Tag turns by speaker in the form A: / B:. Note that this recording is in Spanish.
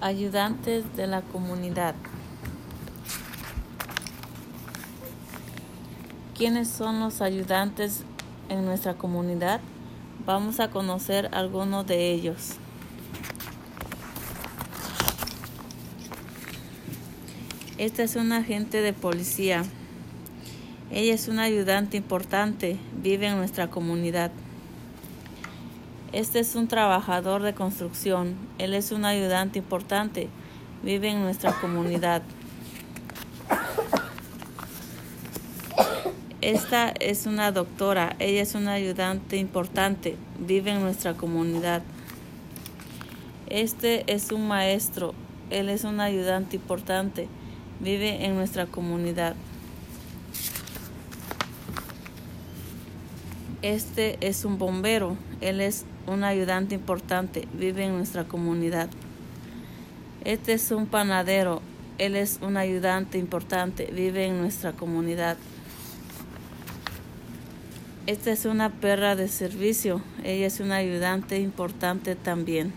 A: Ayudantes de la comunidad. ¿Quiénes son los ayudantes en nuestra comunidad? Vamos a conocer algunos de ellos. Esta es una agente de policía. Ella es una ayudante importante, vive en nuestra comunidad. Este es un trabajador de construcción. Él es un ayudante importante. Vive en nuestra comunidad. Esta es una doctora. Ella es una ayudante importante. Vive en nuestra comunidad. Este es un maestro. Él es un ayudante importante. Vive en nuestra comunidad. Este es un bombero. Él es un ayudante importante, vive en nuestra comunidad. Este es un panadero, él es un ayudante importante, vive en nuestra comunidad. Esta es una perra de servicio, ella es una ayudante importante también.